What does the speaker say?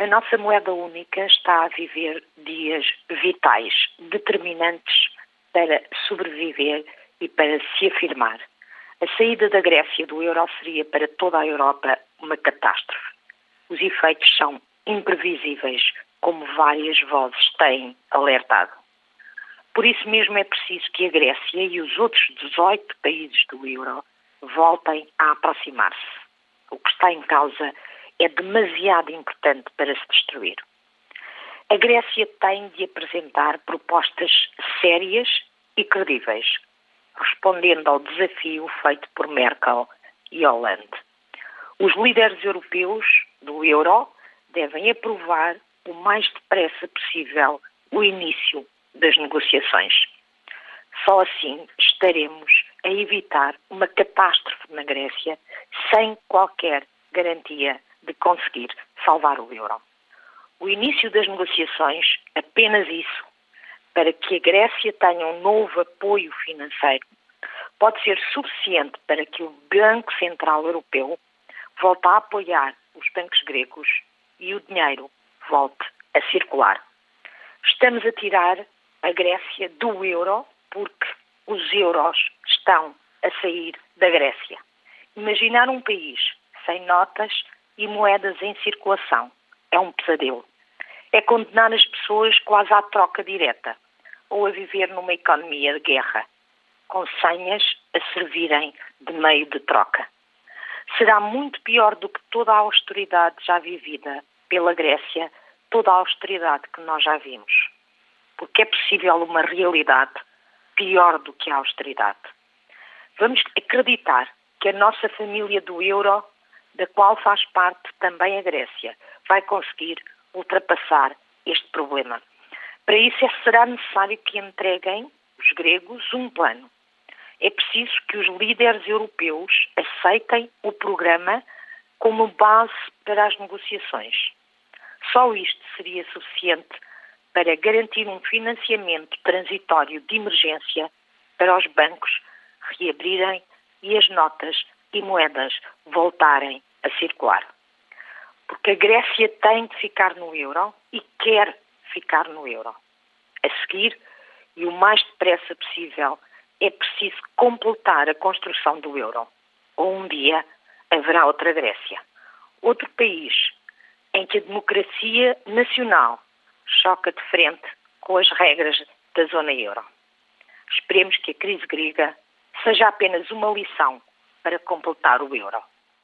A nossa moeda única está a viver dias vitais, determinantes para sobreviver e para se afirmar. A saída da Grécia do euro seria para toda a Europa uma catástrofe. Os efeitos são imprevisíveis, como várias vozes têm alertado. Por isso mesmo é preciso que a Grécia e os outros 18 países do euro voltem a aproximar-se. O que está em causa é demasiado importante para se destruir. A Grécia tem de apresentar propostas sérias e credíveis, respondendo ao desafio feito por Merkel e Hollande. Os líderes europeus do euro devem aprovar o mais depressa possível o início das negociações. Só assim estaremos a evitar uma catástrofe na Grécia sem qualquer garantia de conseguir salvar o euro. O início das negociações, apenas isso, para que a Grécia tenha um novo apoio financeiro, pode ser suficiente para que o Banco Central Europeu volte a apoiar os bancos gregos e o dinheiro volte a circular. Estamos a tirar a Grécia do euro porque os euros estão a sair da Grécia. Imaginar um país sem notas e moedas em circulação é um pesadelo. É condenar as pessoas quase à troca direta ou a viver numa economia de guerra, com senhas a servirem de meio de troca. Será muito pior do que toda a austeridade já vivida pela Grécia, toda a austeridade que nós já vimos. Porque é possível uma realidade pior do que a austeridade. Vamos acreditar que a nossa família do euro, da qual faz parte também a Grécia, vai conseguir ultrapassar este problema. Para isso é, será necessário que entreguem os gregos um plano. É preciso que os líderes europeus aceitem o programa como base para as negociações. Só isto seria suficiente para garantir um financiamento transitório de emergência para os bancos reabrirem e as notas e moedas voltarem a circular. Porque a Grécia tem de ficar no euro e quer ficar no euro. A seguir, e o mais depressa possível, é preciso completar a construção do euro. Ou um dia haverá outra Grécia. Outro país em que a democracia nacional choca de frente com as regras da zona euro. Esperemos que a crise grega seja apenas uma lição para completar o euro.